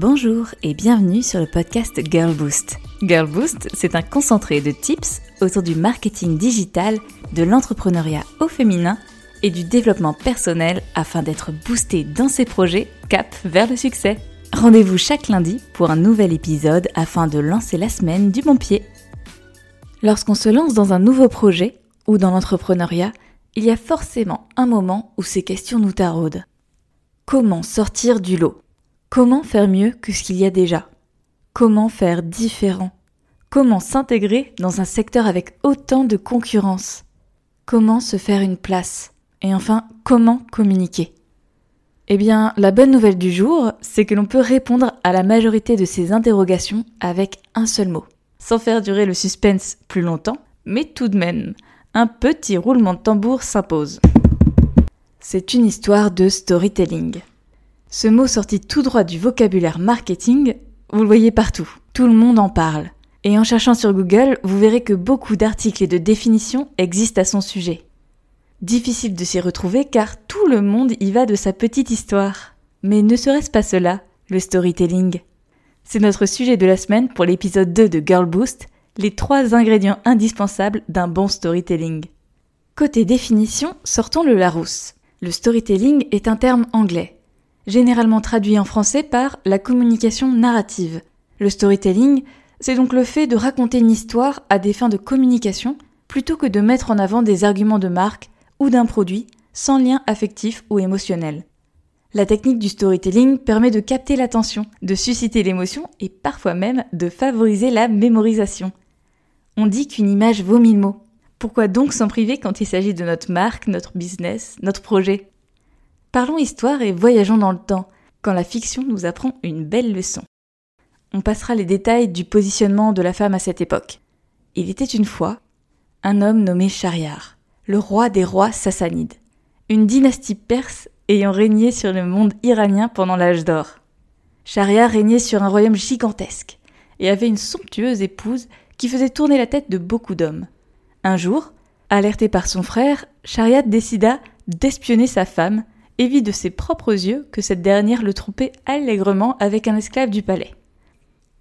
Bonjour et bienvenue sur le podcast Girl Boost. Girl Boost, c'est un concentré de tips autour du marketing digital, de l'entrepreneuriat au féminin et du développement personnel afin d'être boosté dans ses projets cap vers le succès. Rendez-vous chaque lundi pour un nouvel épisode afin de lancer la semaine du bon pied. Lorsqu'on se lance dans un nouveau projet ou dans l'entrepreneuriat, il y a forcément un moment où ces questions nous taraudent. Comment sortir du lot? Comment faire mieux que ce qu'il y a déjà? Comment faire différent? Comment s'intégrer dans un secteur avec autant de concurrence? Comment se faire une place? Et enfin, comment communiquer? Eh bien, la bonne nouvelle du jour, c'est que l'on peut répondre à la majorité de ces interrogations avec un seul mot. Sans faire durer le suspense plus longtemps, mais tout de même, un petit roulement de tambour s'impose. C'est une histoire de storytelling. Ce mot sorti tout droit du vocabulaire marketing, vous le voyez partout. Tout le monde en parle. Et en cherchant sur Google, vous verrez que beaucoup d'articles et de définitions existent à son sujet. Difficile de s'y retrouver car tout le monde y va de sa petite histoire. Mais ne serait-ce pas cela, le storytelling? C'est notre sujet de la semaine pour l'épisode 2 de Girl Boost, les trois ingrédients indispensables d'un bon storytelling. Côté définition, sortons le Larousse. Le storytelling est un terme anglais généralement traduit en français par la communication narrative. Le storytelling, c'est donc le fait de raconter une histoire à des fins de communication plutôt que de mettre en avant des arguments de marque ou d'un produit sans lien affectif ou émotionnel. La technique du storytelling permet de capter l'attention, de susciter l'émotion et parfois même de favoriser la mémorisation. On dit qu'une image vaut mille mots. Pourquoi donc s'en priver quand il s'agit de notre marque, notre business, notre projet? Parlons histoire et voyageons dans le temps, quand la fiction nous apprend une belle leçon. On passera les détails du positionnement de la femme à cette époque. Il était une fois un homme nommé Shahriar, le roi des rois sassanides, une dynastie perse ayant régné sur le monde iranien pendant l'âge d'or. Shahriar régnait sur un royaume gigantesque et avait une somptueuse épouse qui faisait tourner la tête de beaucoup d'hommes. Un jour, alerté par son frère, Shahriar décida d'espionner sa femme et vit de ses propres yeux que cette dernière le trompait allègrement avec un esclave du palais.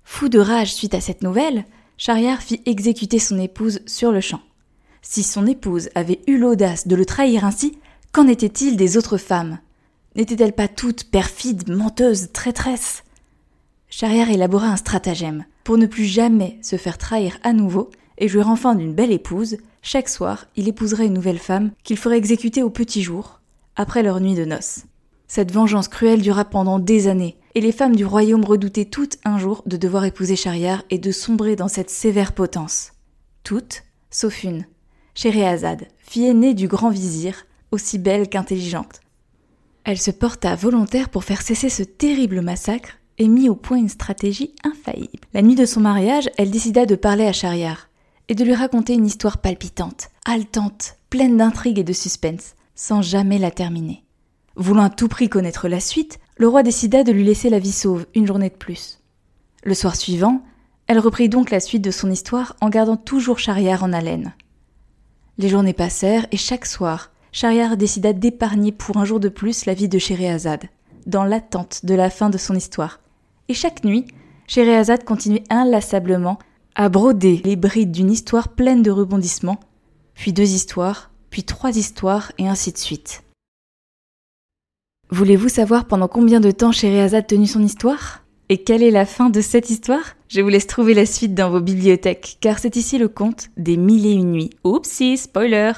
Fou de rage suite à cette nouvelle, Shahriar fit exécuter son épouse sur le champ. Si son épouse avait eu l'audace de le trahir ainsi, qu'en était-il des autres femmes? N'étaient-elles pas toutes perfides, menteuses, traîtresses Shahriar élabora un stratagème. Pour ne plus jamais se faire trahir à nouveau et jouer enfin d'une belle épouse, chaque soir, il épouserait une nouvelle femme qu'il ferait exécuter au petit jour, après leur nuit de noces. Cette vengeance cruelle dura pendant des années, et les femmes du royaume redoutaient toutes un jour de devoir épouser Shahriar et de sombrer dans cette sévère potence. Toutes, sauf une, Scheherazade, fille aînée du grand vizir, aussi belle qu'intelligente. Elle se porta volontaire pour faire cesser ce terrible massacre et mit au point une stratégie infaillible. La nuit de son mariage, elle décida de parler à Shahriar et de lui raconter une histoire palpitante, haletante, pleine d'intrigue et de suspense sans jamais la terminer. Voulant à tout prix connaître la suite, le roi décida de lui laisser la vie sauve une journée de plus. Le soir suivant, elle reprit donc la suite de son histoire en gardant toujours Shahriar en haleine. Les journées passèrent et chaque soir, Shahriar décida d'épargner pour un jour de plus la vie de Scheherazade, dans l'attente de la fin de son histoire. Et chaque nuit, Scheherazade continuait inlassablement à broder les brides d'une histoire pleine de rebondissements, puis deux histoires, puis trois histoires, et ainsi de suite. Voulez-vous savoir pendant combien de temps Scheherazade tenu son histoire? Et quelle est la fin de cette histoire? Je vous laisse trouver la suite dans vos bibliothèques, car c'est ici le conte des mille et une nuits. Oupsie, spoiler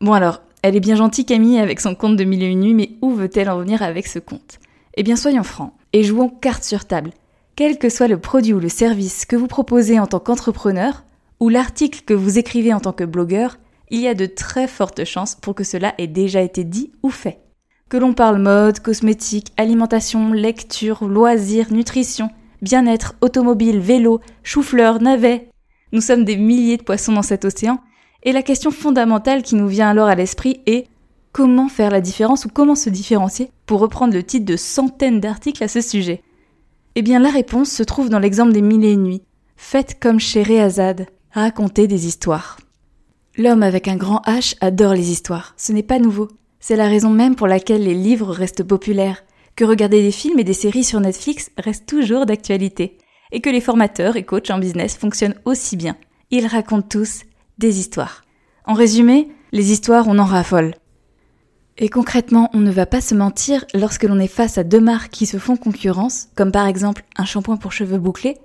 Bon alors, elle est bien gentille Camille avec son conte de mille et une nuits, mais où veut-elle en venir avec ce conte? Eh bien soyons francs, et jouons carte sur table. Quel que soit le produit ou le service que vous proposez en tant qu'entrepreneur, ou l'article que vous écrivez en tant que blogueur, il y a de très fortes chances pour que cela ait déjà été dit ou fait. Que l'on parle mode, cosmétique, alimentation, lecture, loisirs, nutrition, bien-être, automobile, vélo, chou-fleur, navet. Nous sommes des milliers de poissons dans cet océan, et la question fondamentale qui nous vient alors à l'esprit est comment faire la différence ou comment se différencier pour reprendre le titre de centaines d'articles à ce sujet Eh bien la réponse se trouve dans l'exemple des mille et une nuits. Faites comme chez Réazade, racontez des histoires. L'homme avec un grand H adore les histoires. Ce n'est pas nouveau. C'est la raison même pour laquelle les livres restent populaires. que regarder des films et des séries sur Netflix reste toujours d'actualité, et que les formateurs et coachs en business fonctionnent aussi bien. Ils racontent tous des histoires. En résumé, les histoires, on en raffole. Et concrètement, on ne va pas se mentir lorsque l'on est face à deux marques qui se font concurrence, comme par exemple un shampoing pour cheveux bouclés,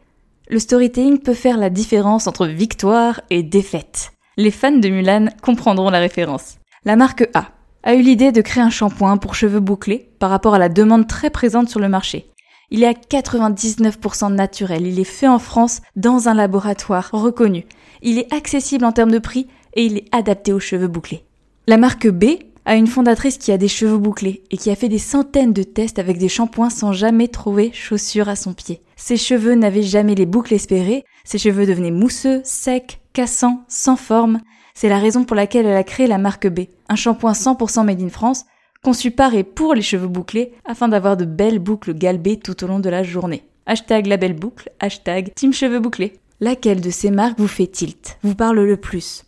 le storytelling peut faire la différence entre victoire et défaite. Les fans de Mulan comprendront la référence. La marque A a eu l'idée de créer un shampoing pour cheveux bouclés par rapport à la demande très présente sur le marché. Il est à 99% naturel, il est fait en France dans un laboratoire reconnu. Il est accessible en termes de prix et il est adapté aux cheveux bouclés. La marque B a une fondatrice qui a des cheveux bouclés et qui a fait des centaines de tests avec des shampoings sans jamais trouver chaussures à son pied. Ses cheveux n'avaient jamais les boucles espérées, ses cheveux devenaient mousseux, secs, cassants, sans forme. C'est la raison pour laquelle elle a créé la marque B, un shampoing 100% made in France, conçu par et pour les cheveux bouclés afin d'avoir de belles boucles galbées tout au long de la journée. Hashtag la belle boucle, hashtag team cheveux bouclés. Laquelle de ces marques vous fait tilt, vous parle le plus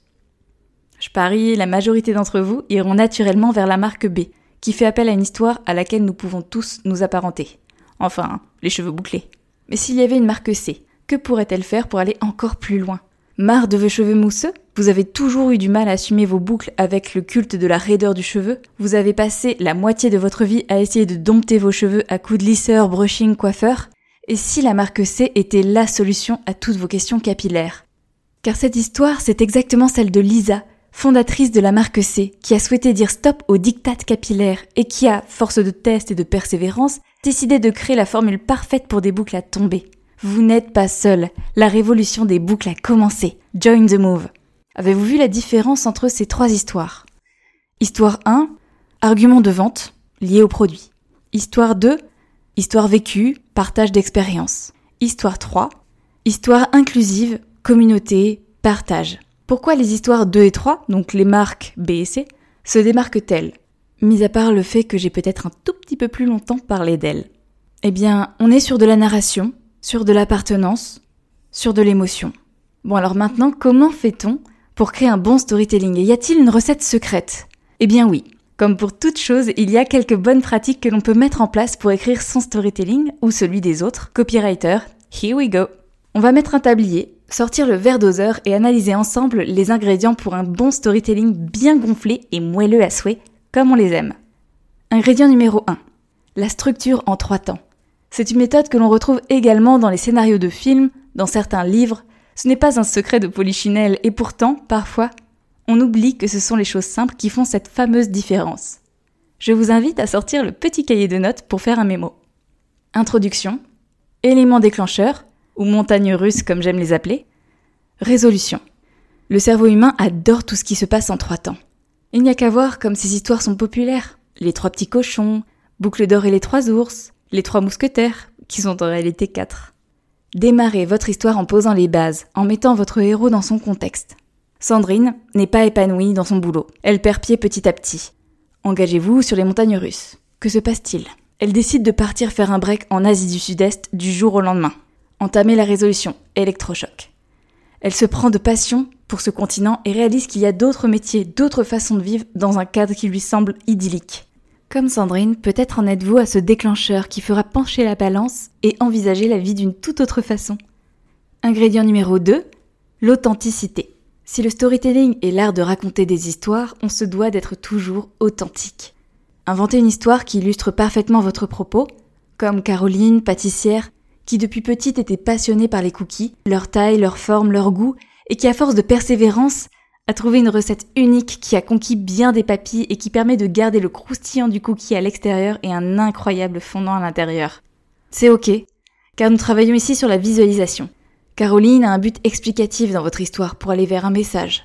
je parie, la majorité d'entre vous iront naturellement vers la marque B, qui fait appel à une histoire à laquelle nous pouvons tous nous apparenter. Enfin, les cheveux bouclés. Mais s'il y avait une marque C, que pourrait-elle faire pour aller encore plus loin? Marre de vos cheveux mousseux? Vous avez toujours eu du mal à assumer vos boucles avec le culte de la raideur du cheveu? Vous avez passé la moitié de votre vie à essayer de dompter vos cheveux à coups de lisseur, brushing, coiffeur? Et si la marque C était la solution à toutes vos questions capillaires? Car cette histoire, c'est exactement celle de Lisa, fondatrice de la marque C, qui a souhaité dire stop aux dictates capillaires et qui a, force de test et de persévérance, décidé de créer la formule parfaite pour des boucles à tomber. Vous n'êtes pas seul, la révolution des boucles a commencé. Join the move. Avez-vous vu la différence entre ces trois histoires? Histoire 1, argument de vente lié au produit. Histoire 2, histoire vécue, partage d'expérience. Histoire 3, histoire inclusive, communauté, partage. Pourquoi les histoires 2 et 3, donc les marques B et C, se démarquent-elles? Mis à part le fait que j'ai peut-être un tout petit peu plus longtemps parlé d'elles. Eh bien, on est sur de la narration, sur de l'appartenance, sur de l'émotion. Bon alors maintenant, comment fait-on pour créer un bon storytelling? Et y a-t-il une recette secrète? Eh bien oui. Comme pour toute chose, il y a quelques bonnes pratiques que l'on peut mettre en place pour écrire son storytelling ou celui des autres. Copywriter, here we go. On va mettre un tablier sortir le verre doseur et analyser ensemble les ingrédients pour un bon storytelling bien gonflé et moelleux à souhait, comme on les aime. Ingrédient numéro 1. La structure en trois temps. C'est une méthode que l'on retrouve également dans les scénarios de films, dans certains livres. Ce n'est pas un secret de Polichinelle et pourtant, parfois, on oublie que ce sont les choses simples qui font cette fameuse différence. Je vous invite à sortir le petit cahier de notes pour faire un mémo. Introduction, élément déclencheur, ou montagnes russes comme j'aime les appeler. Résolution. Le cerveau humain adore tout ce qui se passe en trois temps. Il n'y a qu'à voir comme ces histoires sont populaires. Les trois petits cochons, Boucle d'or et les trois ours, les trois mousquetaires, qui sont en réalité quatre. Démarrez votre histoire en posant les bases, en mettant votre héros dans son contexte. Sandrine n'est pas épanouie dans son boulot. Elle perd pied petit à petit. Engagez-vous sur les montagnes russes. Que se passe-t-il? Elle décide de partir faire un break en Asie du Sud-Est du jour au lendemain entamer la résolution, électrochoc. Elle se prend de passion pour ce continent et réalise qu'il y a d'autres métiers, d'autres façons de vivre dans un cadre qui lui semble idyllique. Comme Sandrine, peut-être en êtes-vous à ce déclencheur qui fera pencher la balance et envisager la vie d'une toute autre façon. Ingrédient numéro 2, l'authenticité. Si le storytelling est l'art de raconter des histoires, on se doit d'être toujours authentique. Inventez une histoire qui illustre parfaitement votre propos, comme Caroline, pâtissière, qui depuis petite était passionnée par les cookies, leur taille, leur forme, leur goût, et qui à force de persévérance a trouvé une recette unique qui a conquis bien des papilles et qui permet de garder le croustillant du cookie à l'extérieur et un incroyable fondant à l'intérieur. C'est ok, car nous travaillons ici sur la visualisation. Caroline a un but explicatif dans votre histoire pour aller vers un message.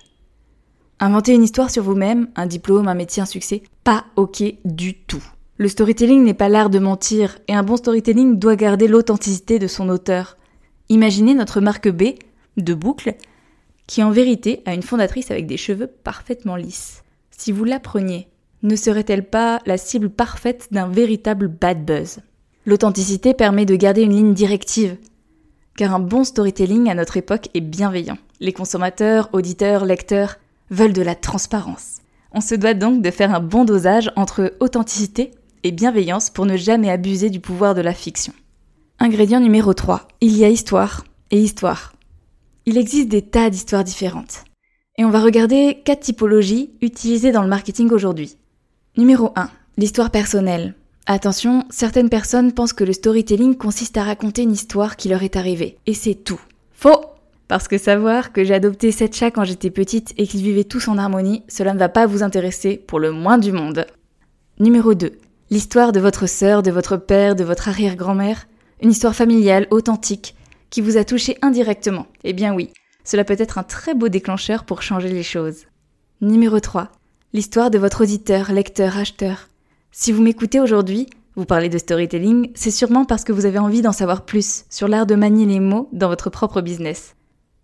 Inventer une histoire sur vous-même, un diplôme, un métier, un succès, pas ok du tout. Le storytelling n'est pas l'art de mentir, et un bon storytelling doit garder l'authenticité de son auteur. Imaginez notre marque B, de boucles, qui en vérité a une fondatrice avec des cheveux parfaitement lisses. Si vous l'appreniez, ne serait-elle pas la cible parfaite d'un véritable bad buzz? L'authenticité permet de garder une ligne directive, car un bon storytelling à notre époque est bienveillant. Les consommateurs, auditeurs, lecteurs veulent de la transparence. On se doit donc de faire un bon dosage entre authenticité et bienveillance pour ne jamais abuser du pouvoir de la fiction. Ingrédient numéro 3. Il y a histoire et histoire. Il existe des tas d'histoires différentes. Et on va regarder quatre typologies utilisées dans le marketing aujourd'hui. Numéro 1. L'histoire personnelle. Attention, certaines personnes pensent que le storytelling consiste à raconter une histoire qui leur est arrivée. Et c'est tout. Faux Parce que savoir que j'ai adopté sept chats quand j'étais petite et qu'ils vivaient tous en harmonie, cela ne va pas vous intéresser pour le moins du monde. Numéro 2. L'histoire de votre sœur, de votre père, de votre arrière-grand-mère. Une histoire familiale, authentique, qui vous a touché indirectement. Eh bien oui, cela peut être un très beau déclencheur pour changer les choses. Numéro 3. L'histoire de votre auditeur, lecteur, acheteur. Si vous m'écoutez aujourd'hui, vous parlez de storytelling, c'est sûrement parce que vous avez envie d'en savoir plus sur l'art de manier les mots dans votre propre business.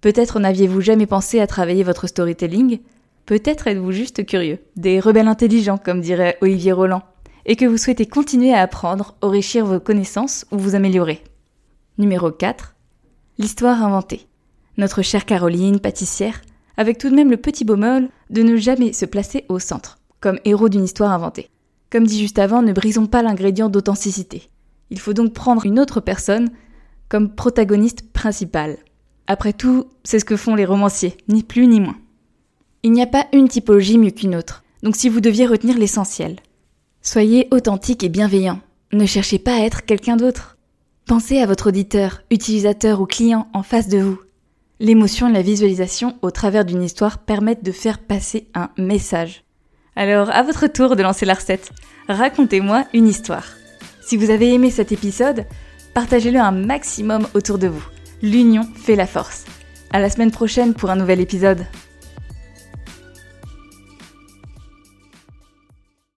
Peut-être n'aviez-vous jamais pensé à travailler votre storytelling, peut-être êtes-vous juste curieux, des rebelles intelligents comme dirait Olivier Roland, et que vous souhaitez continuer à apprendre, enrichir vos connaissances ou vous améliorer. Numéro 4. L'histoire inventée. Notre chère Caroline, pâtissière, avec tout de même le petit bémol de ne jamais se placer au centre, comme héros d'une histoire inventée. Comme dit juste avant, ne brisons pas l'ingrédient d'authenticité. Il faut donc prendre une autre personne comme protagoniste principale. Après tout, c'est ce que font les romanciers, ni plus ni moins. Il n'y a pas une typologie mieux qu'une autre, donc si vous deviez retenir l'essentiel, soyez authentique et bienveillant. Ne cherchez pas à être quelqu'un d'autre. Pensez à votre auditeur, utilisateur ou client en face de vous. L'émotion et la visualisation au travers d'une histoire permettent de faire passer un message. Alors, à votre tour de lancer la recette. Racontez-moi une histoire. Si vous avez aimé cet épisode, partagez-le un maximum autour de vous. L'union fait la force. À la semaine prochaine pour un nouvel épisode.